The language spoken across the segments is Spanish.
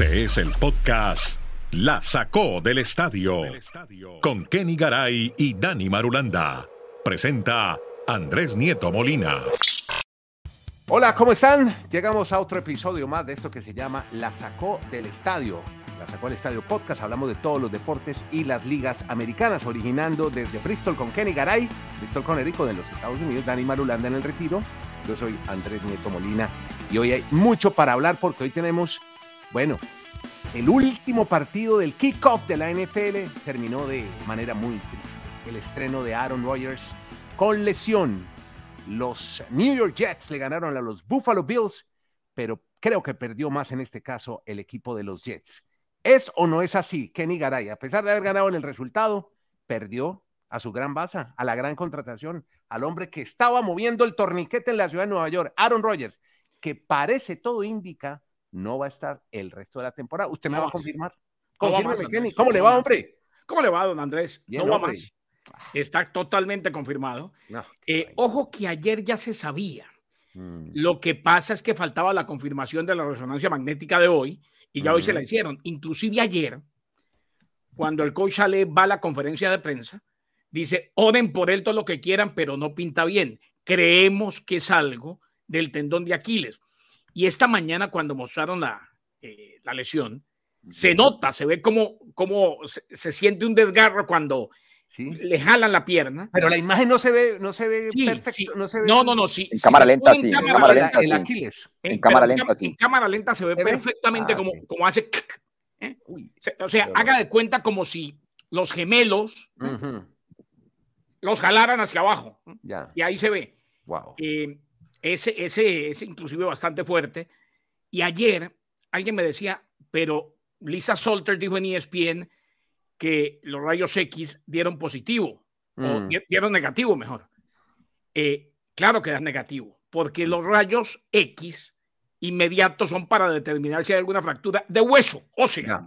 Este es el podcast La Sacó del Estadio con Kenny Garay y Dani Marulanda. Presenta Andrés Nieto Molina. Hola, ¿cómo están? Llegamos a otro episodio más de esto que se llama La Sacó del Estadio. La Sacó del Estadio Podcast. Hablamos de todos los deportes y las ligas americanas, originando desde Bristol con Kenny Garay, Bristol con Erico de los Estados Unidos, Dani Marulanda en el retiro. Yo soy Andrés Nieto Molina y hoy hay mucho para hablar porque hoy tenemos bueno, el último partido del kickoff de la NFL terminó de manera muy triste. El estreno de Aaron Rodgers con lesión. Los New York Jets le ganaron a los Buffalo Bills, pero creo que perdió más en este caso el equipo de los Jets. ¿Es o no es así? Kenny Garay, a pesar de haber ganado en el resultado, perdió a su gran baza, a la gran contratación, al hombre que estaba moviendo el torniquete en la ciudad de Nueva York, Aaron Rodgers, que parece todo indica no va a estar el resto de la temporada. ¿Usted me va a confirmar? Confírmeme, Kenny. ¿Cómo le va, hombre? ¿Cómo le va, don Andrés? no va más. Está totalmente confirmado. Eh, ojo que ayer ya se sabía. Mm. Lo que pasa es que faltaba la confirmación de la resonancia magnética de hoy y ya hoy se la hicieron. Inclusive ayer, cuando el coach Ale va a la conferencia de prensa, dice, oren por él todo lo que quieran, pero no pinta bien. Creemos que es algo del tendón de Aquiles. Y esta mañana cuando mostraron la, eh, la lesión, se nota, se ve como, como se, siente un desgarro cuando le jalan la pierna. Pero la imagen no se ve, no se ve perfecto, no se ve. No, no, no, sí. En cámara lenta, sí. En cámara lenta, el Aquiles. En, cámara lenta, sí. En cámara lenta se ve perfectamente ah, como, como hace. ¿eh? o sea, haga de cuenta como si los gemelos los jalaran hacia abajo. Y ahí se ve. Wow. Eh, ese, ese es inclusive bastante fuerte. Y ayer alguien me decía, pero Lisa Salter dijo en ESPN que los rayos X dieron positivo, o mm. dieron negativo mejor. Eh, claro que es negativo, porque los rayos X inmediatos son para determinar si hay alguna fractura de hueso ósea.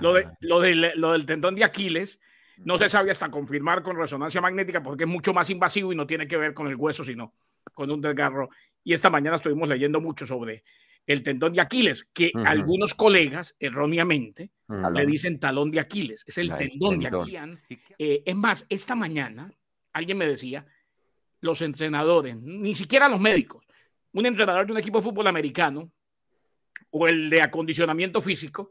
Lo, de, lo, lo del tendón de Aquiles no se sabe hasta confirmar con resonancia magnética porque es mucho más invasivo y no tiene que ver con el hueso, sino con un desgarro. Y esta mañana estuvimos leyendo mucho sobre el tendón de Aquiles, que algunos colegas erróneamente le dicen talón de Aquiles, es el tendón, de Aquiles. Eh, es más, esta mañana alguien me decía, los entrenadores, ni siquiera los médicos, un entrenador de un equipo de fútbol americano o el de acondicionamiento físico,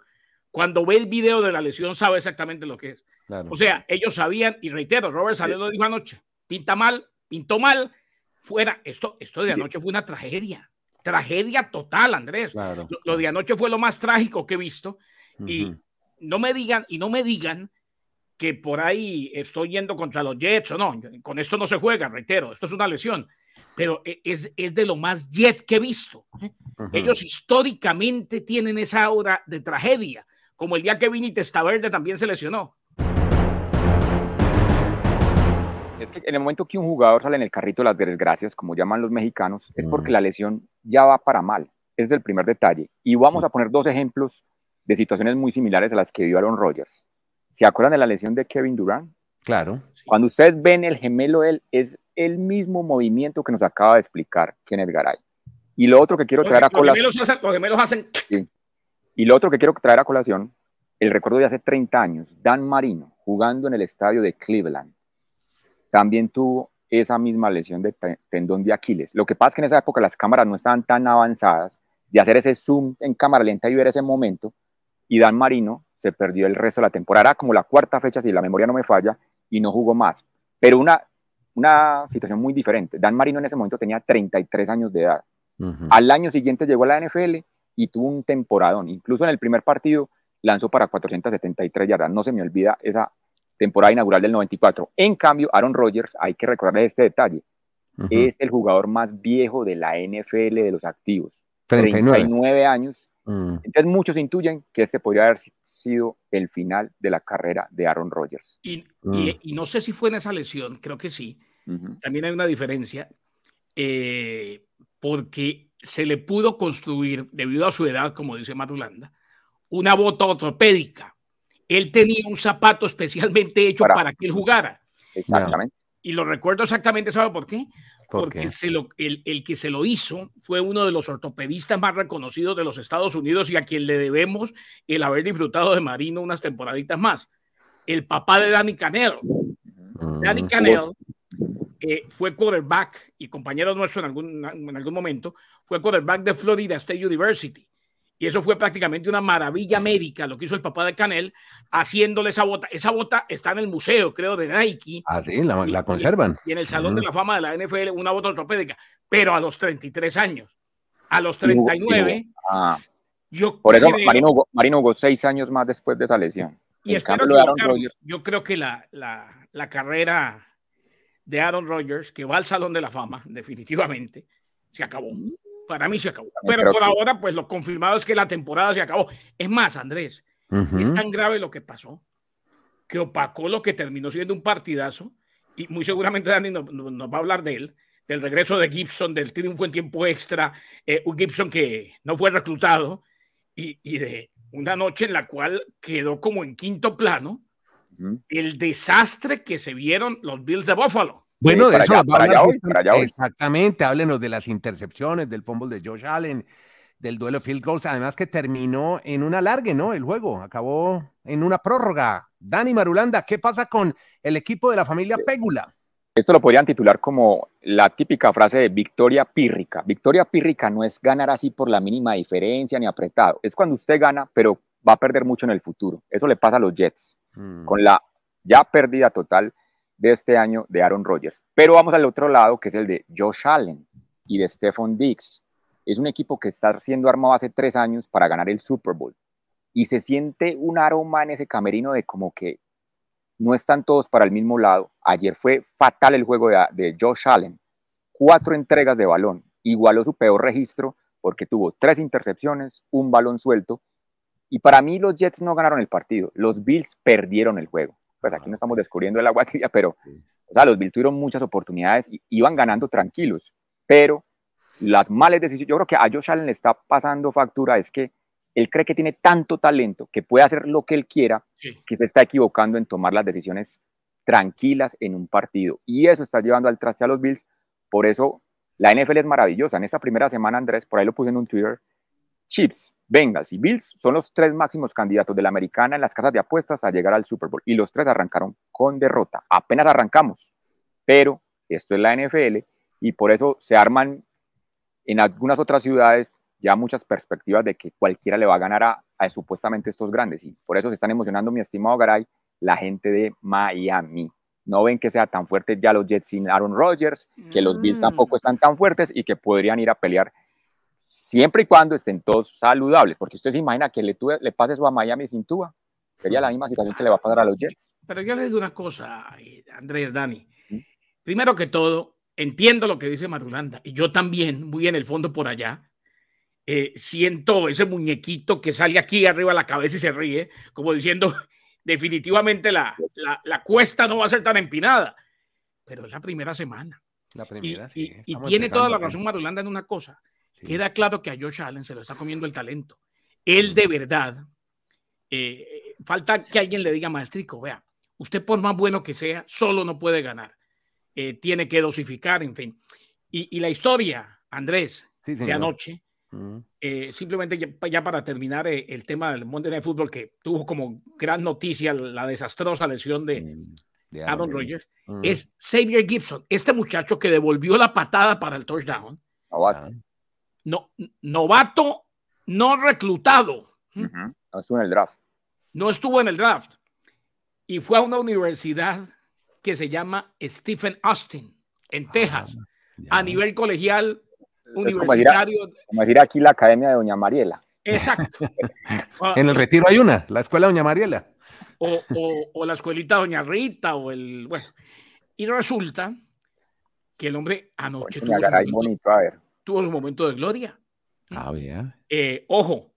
cuando ve el video de la lesión sabe exactamente lo que es. O sea, ellos sabían, y reitero, Robert Salió lo dijo anoche, pinta mal, pintó mal, fuera, esto, esto de anoche fue una tragedia, tragedia total, Andrés. Lo, de anoche fue lo más trágico que he visto. Y no me digan, y no me digan que por ahí estoy yendo contra los Jets o no. Con esto no se juega, reitero, esto es una lesión. Pero e, es, es de lo más Jet que he visto. ¿eh? Ellos históricamente tienen esa aura de tragedia, como el día que Vini Testaverde también se lesionó. Es que en el momento que un jugador sale en el carrito de las desgracias, como llaman los mexicanos, es porque la lesión ya va para mal. Ese es el primer detalle. Y vamos a poner dos ejemplos de situaciones muy similares a las que vio Aaron Rodgers. ¿Se acuerdan de la lesión de Kevin Durant? Claro. Cuando ustedes ven el gemelo de él, es el mismo movimiento que nos acaba de explicar Kenneth Garay. Y lo otro que quiero traer a colación. Los gemelos hacen. Y lo otro que quiero traer a colación, el recuerdo de hace 30 años, Dan Marino jugando en el estadio de Cleveland también tuvo esa misma lesión de tendón de Aquiles. Lo que pasa es que en esa época las cámaras no estaban tan avanzadas de hacer ese zoom en cámara lenta y ver ese momento, y Dan Marino se perdió el resto de la temporada, como la cuarta fecha, si la memoria no me falla, y no jugó más. Pero una, una situación muy diferente. Dan Marino en ese momento tenía 33 años de edad. Al año siguiente llegó a la NFL y tuvo un temporadón. Incluso en el primer partido lanzó para 473 yardas. No se me olvida esa temporada inaugural del 94. En cambio, Aaron Rodgers, hay que recordarle este detalle, es el jugador más viejo de la NFL de los activos. 39, años. Mm. Entonces muchos intuyen que este podría haber sido el final de la carrera de Aaron Rodgers. Y, y, mm. no sé si fue en esa lesión, creo que sí. También hay una diferencia, eh, porque se le pudo construir, debido a su edad, como dice Matulanda, una bota ortopédica él tenía un zapato especialmente hecho para, que él jugara. Exactamente. Y lo recuerdo exactamente, ¿sabe por qué? porque se lo, el, el, que se lo hizo fue uno de los ortopedistas más reconocidos de los Estados Unidos y a quien le debemos el haber disfrutado de Marino unas temporaditas más. El papá de Danny Canel. Mm. Danny Canel eh, fue quarterback y compañero nuestro en algún, en algún momento, fue quarterback de Florida State University. Y eso fue prácticamente una maravilla médica lo que hizo el papá de Canel haciéndole esa bota. Esa bota está en el museo, creo, de Nike. Ah, sí, la, conservan. Y, en el Salón de la Fama de la NFL, una bota ortopédica, pero a los 33 años. A los 39. Ah, yo por eso Marino, Marino jugó seis años más después de esa lesión. Y espero yo creo que la, la, la carrera de Aaron Rodgers, que va al Salón de la Fama, definitivamente, se acabó. Para mí se acabó. Pero por ahora, pues lo confirmado es que la temporada se acabó. Es más, Andrés, es tan grave lo que pasó que opacó lo que terminó siendo un partidazo. Y muy seguramente Dani nos, va a hablar de él, del regreso de Gibson, del triunfo en tiempo extra, eh, un Gibson que no fue reclutado y, y, de una noche en la cual quedó como en quinto plano el desastre que se vieron los Bills de Buffalo. Bueno, de eso para Exactamente, háblenos de las intercepciones, del fumble de Josh Allen, del duelo field goals, además que terminó en un alargue, ¿no? El juego acabó en una prórroga. Dani Marulanda, ¿qué pasa con el equipo de la familia Pégula? Esto lo podrían titular como la típica frase de victoria pírrica. Victoria pírrica no es ganar así por la mínima diferencia ni apretado. Es cuando usted gana, pero va a perder mucho en el futuro. Eso le pasa a los Jets, mm. con la ya pérdida total de este año de Aaron Rodgers. Pero vamos al otro lado, que es el de Josh Allen y de Stephon Diggs. Es un equipo que está siendo armado hace tres años para ganar el Super Bowl. Y se siente un aroma en ese camerino de como que no están todos para el mismo lado. Ayer fue fatal el juego de, de Josh Allen. Cuatro entregas de balón. Igualó su peor registro porque tuvo tres intercepciones, un balón suelto. Y para mí los Jets no ganaron el partido. Los Bills perdieron el juego pues aquí no estamos descubriendo el agua tibia, pero, o sea, los Bills tuvieron muchas oportunidades y iban ganando tranquilos, pero las malas decisiones, yo creo que a Josh Allen le está pasando factura, es que él cree que tiene tanto talento que puede hacer lo que él quiera, que se está equivocando en tomar las decisiones tranquilas en un partido. Y eso está llevando al traste a los Bills. Por eso la NFL es maravillosa. En esta primera semana, Andrés, por ahí lo puse en un Twitter, Chips, Bengals y Bills son los tres máximos candidatos de la americana en las casas de apuestas a llegar al Super Bowl y los tres arrancaron con derrota. Apenas arrancamos, pero esto es la NFL y por eso se arman en algunas otras ciudades ya muchas perspectivas de que cualquiera le va a ganar a, supuestamente estos grandes y por eso se están emocionando, mi estimado Garay, la gente de Miami. No ven que sea tan fuerte ya los Jets sin Aaron Rodgers, que los Bills mm. tampoco están tan fuertes y que podrían ir a pelear siempre y cuando estén todos saludables, porque usted se imagina que le, le pase eso a Miami sin Tua, sería la misma situación que le va a pasar a los Jets. Pero yo le digo una cosa, eh, Andrés, Dani. Primero que todo, entiendo lo que dice Marulanda, y yo también, muy en el fondo por allá, eh, siento ese muñequito que sale aquí arriba de la cabeza y se ríe, como diciendo, definitivamente la, la, cuesta no va a ser tan empinada, pero es la primera semana. La primera, y, y tiene toda la razón Marulanda en una cosa Queda claro que a Josh Allen se lo está comiendo el talento. Él de verdad, eh, falta que alguien le diga, maestrico, vea, usted por más bueno que sea, solo no puede ganar. Eh, tiene que dosificar, en fin. Y, la historia, Andrés, de anoche, eh, simplemente ya, para terminar el tema del Monday Night Football, que tuvo como gran noticia la desastrosa lesión de, mm, Aaron Rodgers, es Xavier Gibson, este muchacho que devolvió la patada para el touchdown no, novato no reclutado. No estuvo en el draft. No estuvo en el draft. Y fue a una universidad que se llama Stephen Austin, en ah, Texas, a nivel colegial universitario. Como decir, aquí la Academia de Doña Mariela. Exacto. en el retiro hay una, la escuela Doña Mariela. O, la escuelita Doña Rita, o el. Bueno. Y resulta que el hombre anoche. tuvo bonito, a ver tuvo su momento de gloria. Ah, bien. Eh, ojo,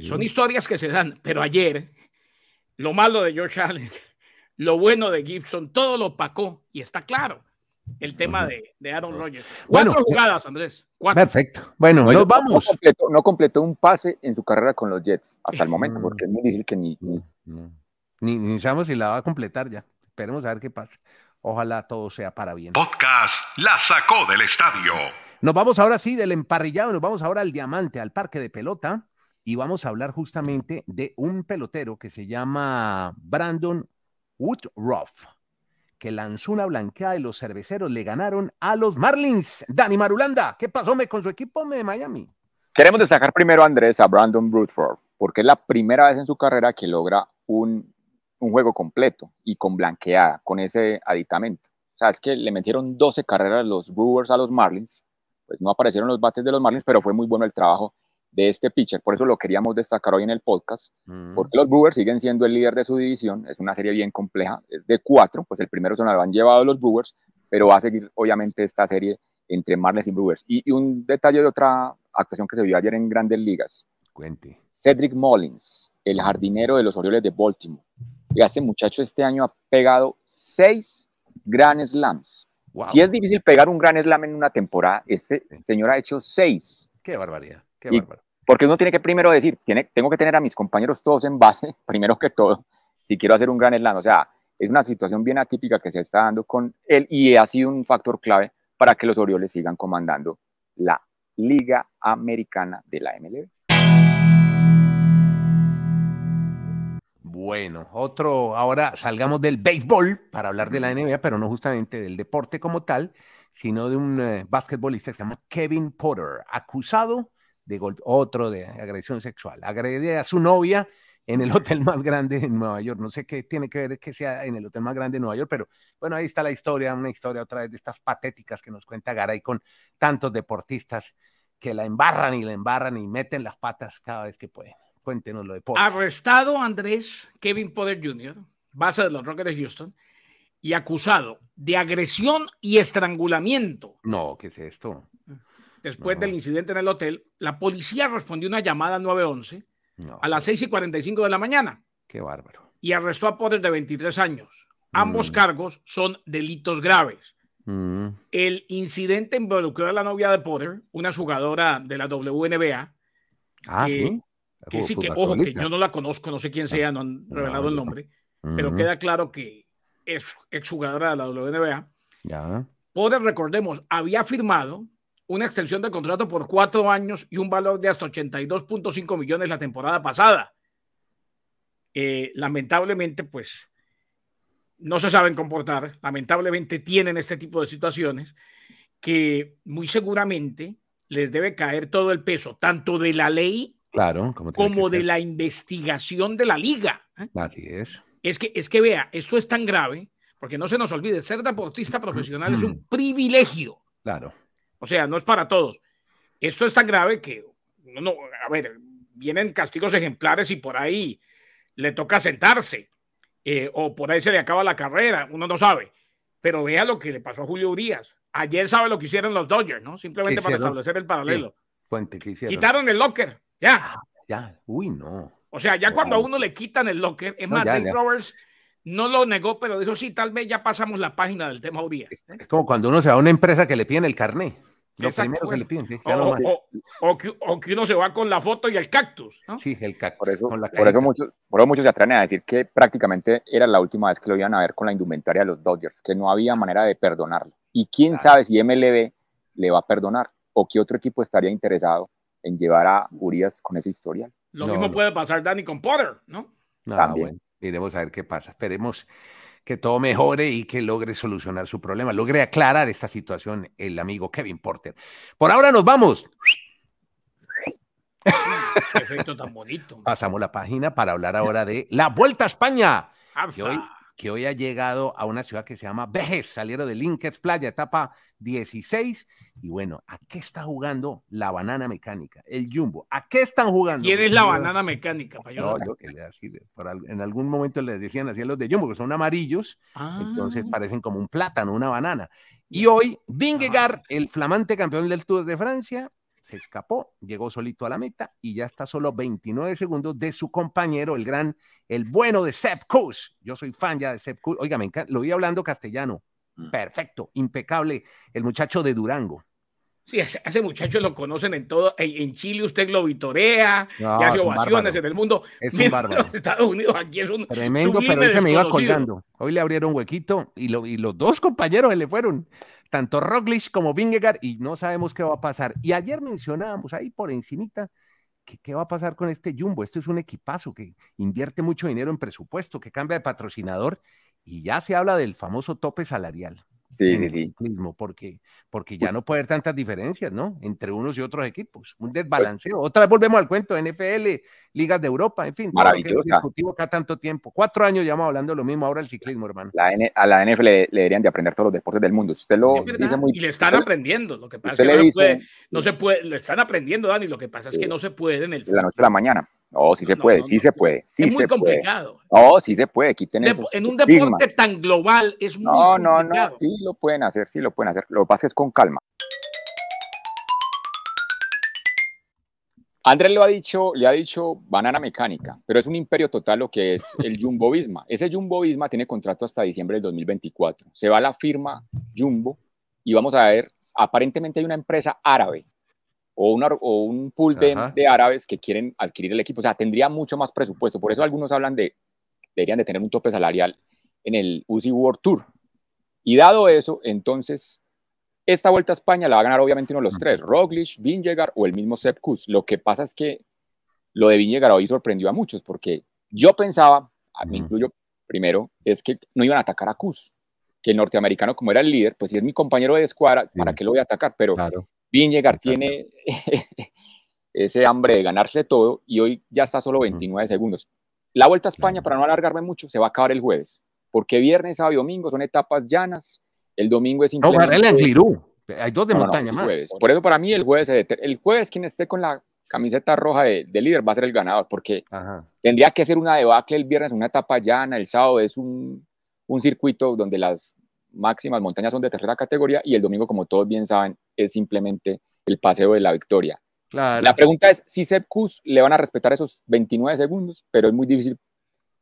son historias que se dan, pero ayer lo malo de George Allen, lo bueno de Gibson, todo lo opacó y está claro el tema de, Aaron Rodgers. Cuatro eh, jugadas, Andrés. Perfecto. Bueno, nos vamos. No completó, un pase en su carrera con los Jets hasta el momento, porque es muy difícil que ni. Ni, ni sabemos si la va a completar ya. Esperemos a ver qué pasa. Ojalá todo sea para bien. Podcast La Sacó del Estadio. Nos vamos ahora sí del emparrillado, nos vamos ahora al diamante, al parque de pelota, y vamos a hablar justamente de un pelotero que se llama Brandon Woodruff, que lanzó una blanqueada y los cerveceros le ganaron a los Marlins. Dani Marulanda, ¿qué pasó con su equipo de Miami? Queremos destacar primero, Andrés, a Brandon Woodruff, porque es la primera vez en su carrera que logra un un juego completo y con blanqueada, con ese aditamento. O sea, es que le metieron 12 carreras los Brewers a los Marlins, pues no aparecieron los bates de los Marlins, pero fue muy bueno el trabajo de este pitcher, por eso lo queríamos destacar hoy en el podcast, mm. porque los Brewers siguen siendo el líder de su división, es una serie bien compleja, es de cuatro, pues el primero se lo han llevado los Brewers, pero va a seguir obviamente esta serie entre Marlins y Brewers. Y, un detalle de otra actuación que se vio ayer en Grandes Ligas. Cuente. Cedric Mullins, el jardinero de los Orioles de Baltimore, este muchacho este año ha pegado seis Grand Slams. Si es difícil pegar un Grand Slam en una temporada, este señor ha hecho seis. Qué barbaridad, qué Porque uno tiene que primero decir, tiene, tengo que tener a mis compañeros todos en base, primero que todo, si quiero hacer un Grand Slam. O sea, es una situación bien atípica que se está dando con él y ha sido un factor clave para que los Orioles sigan comandando la Liga Americana de la MLB. Bueno, otro, ahora salgamos del béisbol para hablar de la NBA, pero no justamente del deporte como tal, sino de un eh, basquetbolista que se llama Kevin Potter, acusado de golpe, otro de agresión sexual. Agrede a su novia en el hotel más grande de Nueva York. No sé qué tiene que ver que sea en el hotel más grande de Nueva York, pero bueno, ahí está la historia, una historia otra vez de estas patéticas que nos cuenta Garay con tantos deportistas que la embarran y la embarran y meten las patas cada vez que pueden. Cuéntenos lo de Arrestado Andrés Kevin Potter Jr., base de los Rockets de Houston, y acusado de agresión y estrangulamiento. No, ¿qué es esto? Después del incidente en el hotel, la policía respondió una llamada al 911 a las 6 y 45 de la mañana. Qué bárbaro. Y arrestó a Potter de 23 años. Ambos mm. cargos son delitos graves. Mm. El incidente involucró a la novia de Potter, una jugadora de la WNBA. Ah, ¿sí? Que sí, que ojo, que yo no la conozco, no sé quién sea, no han revelado el nombre, pero queda claro que es exjugadora de la WNBA. Ya. Poder, recordemos, había firmado una extensión de contrato por cuatro años y un valor de hasta 82.5 millones la temporada pasada. Eh, lamentablemente, pues, no se saben comportar, lamentablemente tienen este tipo de situaciones que muy seguramente les debe caer todo el peso, tanto de la ley Claro, como, de la investigación de la liga. ¿eh? Así es. Es que, es que vea, esto es tan grave, porque no se nos olvide, ser deportista profesional es un privilegio. Claro. O sea, no es para todos. Esto es tan grave que, no, a ver, vienen castigos ejemplares y por ahí le toca sentarse, eh, o por ahí se le acaba la carrera, uno no sabe. Pero vea lo que le pasó a Julio Urias. Ayer sabe lo que hicieron los Dodgers, ¿no? Simplemente para establecer el paralelo. Fuente, ¿qué hicieron? Quitaron el locker. Ya. Ah, ya. Uy, no. O sea, ya cuando a uno le quitan el locker, es más, Dave Roberts no lo negó, pero dijo, sí, tal vez ya pasamos la página del tema Urias. ¿eh? Es como cuando uno se va a una empresa que le piden el carné. Lo primero que le piden. O, que, uno se va con la foto y el cactus. Sí, el cactus. Por eso, por eso, muchos, por muchos se atreven a decir que prácticamente era la última vez que lo iban a ver con la indumentaria de los Dodgers, que no había manera de perdonarlo. Y quién sabe si MLB le va a perdonar o qué otro equipo estaría interesado en llevar a Urias con esa historia. Lo mismo puede pasar, Dani, con Potter, ¿no? También. Bueno, a ver qué pasa. Esperemos que todo mejore y que logre solucionar su problema, logre aclarar esta situación el amigo Kevin Porter. Por ahora nos vamos. Qué efecto tan bonito. Pasamos la página para hablar ahora de la Vuelta a España. Que hoy, que hoy, ha llegado a una ciudad que se llama Vejes, salieron de Linkets Playa, etapa 16. Y bueno, ¿a qué está jugando la banana mecánica? El Jumbo. ¿A qué están jugando? ¿Quién es la banana mecánica? No, yo que le en algún momento les decían así a los de Jumbo, que son amarillos, entonces ah. parecen como un plátano, una banana. Y hoy, Vingegaard, el flamante campeón del Tour de Francia, se escapó, llegó solito a la meta y ya está solo 29 segundos de su compañero, el gran, el bueno de Sepp Kuss. Yo soy fan ya de Sepp Kuss. Oiga, me encanta, lo vi hablando castellano. Mm. Perfecto, impecable. El muchacho de Durango. Sí, ese, muchacho lo conocen en todo. En, Chile usted lo vitorea y hace ovaciones en el mundo. Es un bárbaro. En Estados Unidos aquí es un. Tremendo, pero que me iba colgando. Hoy le abrieron huequito y, y los dos compañeros se le fueron. Tanto Roglic como Vingegaard y no sabemos qué va a pasar. Y ayer mencionábamos ahí por encimita que qué va a pasar con este Jumbo. Este es un equipazo que invierte mucho dinero en presupuesto, que cambia de patrocinador y ya se habla del famoso tope salarial. Sí, sí, porque, porque ya no puede haber tantas diferencias, ¿no? Entre unos y otros equipos. Un desbalanceo. Otra vez volvemos al cuento, NFL, ligas de Europa, en fin. Maravilloso. discutivo acá tanto tiempo. Cuatro años llevamos hablando lo mismo ahora el ciclismo, hermano. La a la NFL le, deberían de aprender todos los deportes del mundo. Usted lo dice muy... Y le están aprendiendo. Lo que pasa es que no, puede, no, se puede, le están aprendiendo, Dani. Lo que pasa es que no se puede en el... De la noche a la mañana. No, sí se puede, sí se puede. Sí es muy complicado. No, sí se puede. Quiten en un deporte tan global es muy no, complicado. No, no, sí lo pueden hacer, sí lo pueden hacer. Lo que pasa es con calma. Andrés lo ha dicho, le ha dicho banana mecánica, pero es un imperio total lo que es el Jumbo Visma. Ese Jumbo Visma tiene contrato hasta diciembre del 2024. Se va la firma Jumbo y vamos a ver, aparentemente hay una empresa árabe o, o un pool de, árabes que quieren adquirir el equipo. O sea, tendría mucho más presupuesto. Por eso algunos hablan de, deberían de tener un tope salarial en el UCI World Tour. Y dado eso, entonces, esta vuelta a España la va a ganar obviamente uno de los tres, Roglic, Vingegaard o el mismo Sepp Kuss. Lo que pasa es que lo de Vingegaard hoy sorprendió a muchos, porque yo pensaba, me incluyo primero, es que no iban a atacar a Kuss, que el norteamericano como era el líder, pues si es mi compañero de escuadra, ¿para qué lo voy a atacar? Pero claro. Vingegaard tiene ese hambre de ganarse todo y hoy ya está solo 29 segundos. La Vuelta a España, para no alargarme mucho, se va a acabar el jueves, porque viernes, sábado y domingo son etapas llanas, el domingo es simplemente... No, hay dos de montaña más. Por eso para mí el jueves, el jueves quien esté con la camiseta roja de, líder va a ser el ganador, porque tendría que ser una debacle el viernes, una etapa llana, el sábado es un, un circuito donde las máximas montañas son de tercera categoría y el domingo, como todos bien saben, es simplemente el paseo de la victoria. La pregunta es si Sepp le van a respetar esos 29 segundos, pero es muy difícil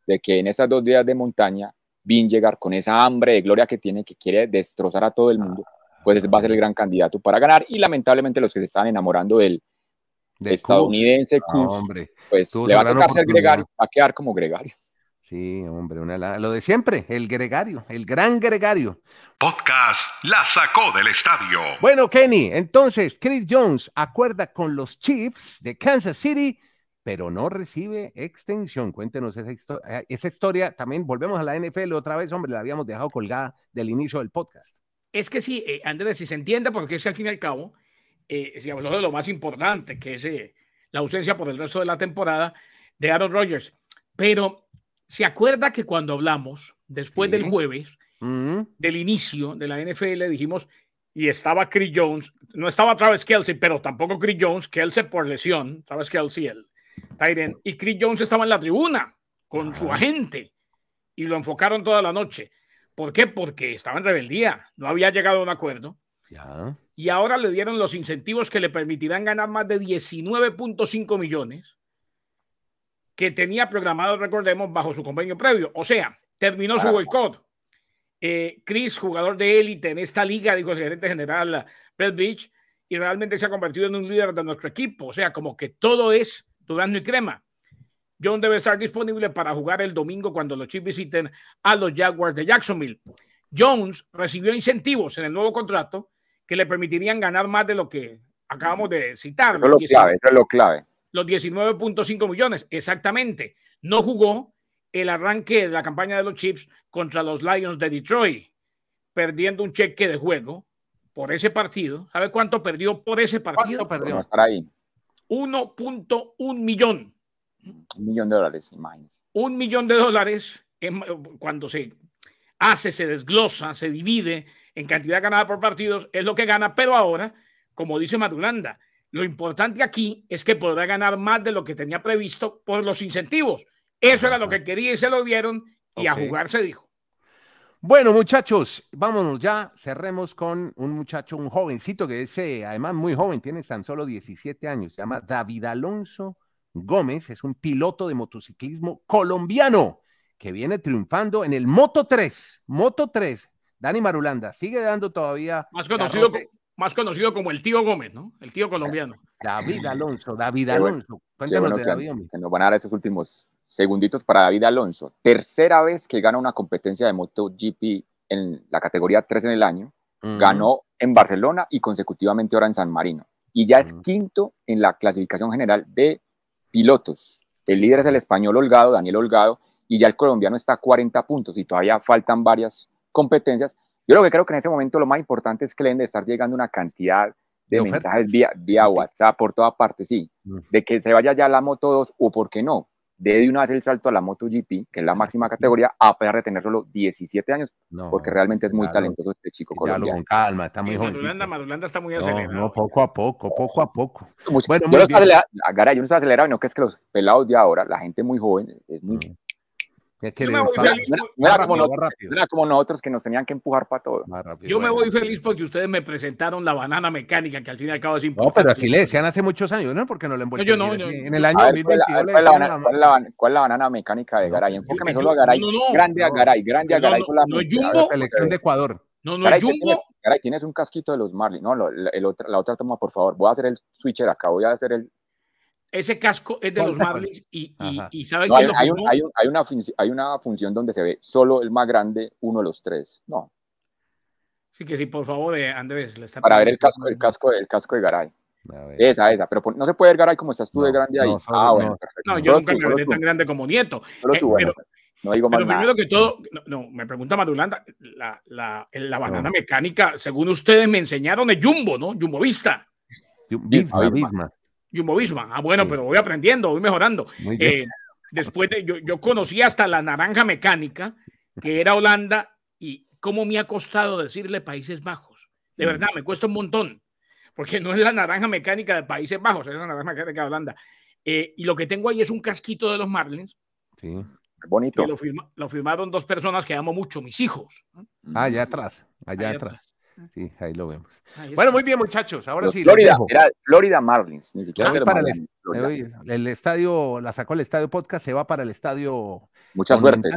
de que en esas dos días de montaña Vin llegar con esa hambre de gloria que tiene, que quiere destrozar a todo el mundo, pues va a ser el gran candidato para ganar. Y lamentablemente los que se están enamorando del estadounidense Kuz, pues le va a tocar ser gregario, va a quedar como gregario. Sí, hombre, una, lo de siempre, el gregario, el gran gregario. Podcast la sacó del estadio. Bueno, Kenny, entonces Chris Jones acuerda con los Chiefs de Kansas City, pero no recibe extensión. Cuéntenos esa, eh, esa historia. También volvemos a la NFL otra vez, hombre, la habíamos dejado colgada del inicio del podcast. Es que sí, eh, Andrés, si se entiende, porque es al fin y al cabo, eh, si habló de lo más importante, que es la ausencia por el resto de la temporada de Aaron Rodgers. Pero ¿Se acuerda que cuando hablamos después del jueves, mm. del inicio de la NFL, dijimos, y estaba Chris Jones, no estaba Travis Kelsey, pero tampoco Chris Jones, Kelsey por lesión, Travis Kelsey, el Tyren, y Chris Jones estaba en la tribuna con su agente y lo enfocaron toda la noche. ¿Por qué? Porque estaba en rebeldía, no había llegado a un acuerdo. Y ahora le dieron los incentivos que le permitirán ganar más de 19.5 millones que tenía programado, recordemos, bajo su convenio previo. O sea, terminó su boicot. Eh, Chris, jugador de élite en esta liga, dijo el gerente general Brett Beach, y realmente se ha convertido en un líder de nuestro equipo. O sea, como que todo es durazno y crema. John debe estar disponible para jugar el domingo cuando los Chiefs visiten a los Jaguars de Jacksonville. Jones recibió incentivos en el nuevo contrato que le permitirían ganar más de lo que acabamos de citar. Eso es lo clave, eso es lo clave los 19.5 millones, exactamente. No jugó el arranque de la campaña de los Chiefs contra los Lions de Detroit, perdiendo un cheque de juego por ese partido. ¿Sabe cuánto perdió por ese partido? ¿Cuánto perdió? 1.1 millón. Un millón de dólares, imagínese. Un millón de dólares cuando se hace, se desglosa, se divide en cantidad ganada por partidos, es lo que gana, pero ahora, como dice Madulanda, lo importante aquí es que podrá ganar más de lo que tenía previsto por los incentivos. Eso era lo que quería y se lo dieron y a jugar se dijo. Bueno, muchachos, vámonos ya. Cerremos con un muchacho, un jovencito que es eh, además muy joven, tiene tan solo 17 años. Se llama David Alonso Gómez, es un piloto de motociclismo colombiano que viene triunfando en el Moto 3. Moto 3. Dani Marulanda sigue dando todavía. Más conocido, más conocido como el tío Gómez, ¿no? El tío colombiano. David Alonso, David Alonso. Cuéntanos de David. Que nos van a dar esos últimos segunditos para David Alonso. Tercera vez que gana una competencia de MotoGP en la categoría 3 en el año. Ganó en Barcelona y consecutivamente ahora en San Marino. Y ya es quinto en la clasificación general de pilotos. El líder es el español Holgado, Daniel Holgado, y ya el colombiano está a 40 puntos y todavía faltan varias competencias. Yo lo que creo que en ese momento lo más importante es que le deben de estar llegando una cantidad de, mensajes vía, vía, WhatsApp por toda parte, sí, de que se vaya ya la Moto 2 o por qué no, de una vez el salto a la MotoGP, que es la máxima categoría, a pesar de tener solo 17 años, porque realmente es muy talentoso este chico colombiano. con calma, está muy joven. Madulanda, está muy acelerado. No, poco a poco, poco a poco. bueno, yo, no estoy acelerado, yo no estoy acelerado, no que es que los pelados de ahora, la gente muy joven, es muy, no como, nosotros que nos tenían que empujar para todo. Yo me voy feliz porque ustedes me presentaron la banana mecánica, que al fin y al cabo es importante. No, pero así le decían hace muchos años, ¿no? Porque no le envuelven. No, en el año 2022 ¿cuál, es la banana mecánica de Garay? Enfócame solo a Garay. grande a Garay, grande a Garay. No, es Jumbo. Selección de Ecuador. No, no es Jumbo. Garay, tienes un casquito de los Marley. No, la otra toma, por favor. Voy a hacer el switcher acá. Voy a hacer el, ese casco es de los Marlins y, y, y ¿sabe quién hay, lo hay, hay, una, hay una función donde se ve solo el más grande, uno de los tres. No. Sí, que sí, por favor, eh, Andrés. Le está Para ver el casco, el casco, el casco de Garay. Esa, esa, pero no se puede ver Garay como estás tú de grande ahí. ah, bueno, perfecto. No, yo nunca me veré tan grande como Nieto. Solo eh, tú, bueno, pero, no digo más pero primero que todo, no, me pregunta Madulanda, la, la, la banana mecánica, según ustedes me enseñaron, es Jumbo, ¿no? Jumbo Vista. Visma, Visma. Jumbo Visma. Ah, bueno, pero voy aprendiendo, voy mejorando. Eh, después de, yo, yo conocí hasta la naranja mecánica, que era Holanda, y cómo me ha costado decirle Países Bajos. De mm. verdad, me cuesta un montón, porque no es la naranja mecánica de Países Bajos, es la naranja mecánica de Holanda. Eh, y lo que tengo ahí es un casquito de los Marlins. Sí. Bonito. lo, lo, firmaron dos personas que amo mucho, mis hijos. Ah, allá atrás, allá, atrás. Sí, ahí lo vemos. bueno, muy bien, muchachos. Ahora sí. Florida, era Florida Marlins, ni siquiera para el, estadio, la sacó el estadio podcast, se va para el estadio. Mucha suerte.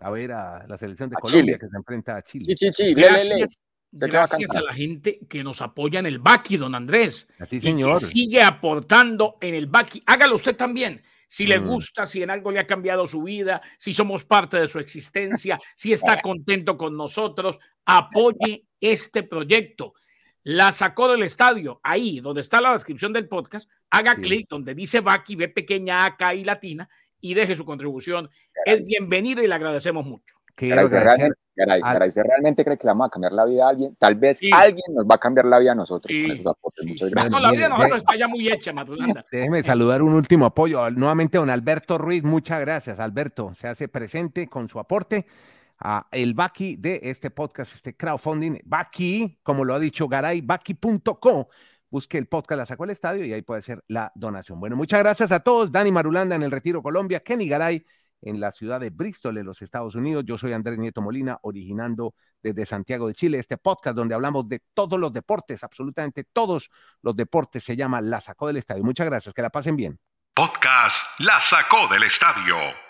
A ver a la selección de Colombia que se enfrenta a Chile. Sí, sí, sí. Gracias, gracias a la gente que nos apoya en el Baki, don Andrés. Así, señor. sigue aportando en el Baki. Hágalo usted también si le mm. gusta, si en algo le ha cambiado su vida, si somos parte de su existencia, si está contento con nosotros, apoye este proyecto. La sacó del estadio, ahí donde está la descripción del podcast, haga clic donde dice Baki, ve pequeña acá y latina y deje su contribución. Es bienvenida y le agradecemos mucho. Garay, Garay, realmente cree que le vamos a cambiar la vida a alguien, tal vez alguien nos va a cambiar la vida a nosotros. Muchas gracias. No, la vida de nosotros está ya muy hecha, Matulanda. Déjeme saludar un último apoyo. Nuevamente, don Alberto Ruiz, muchas gracias. Alberto se hace presente con su aporte a el Baki de este podcast, este crowdfunding. Baki, como lo ha dicho Garay, baki.co. Busque el podcast, la sacó el estadio y ahí puede ser la donación. Bueno, muchas gracias a todos. Dani Marulanda en el Retiro Colombia, Kenny Garay en la ciudad de Bristol, en los Estados Unidos. Yo soy Andrés Nieto Molina, originando desde Santiago de Chile este podcast donde hablamos de todos los deportes, absolutamente todos los deportes. Se llama La Sacó del Estadio. Muchas gracias, que la pasen bien. Podcast La Sacó del Estadio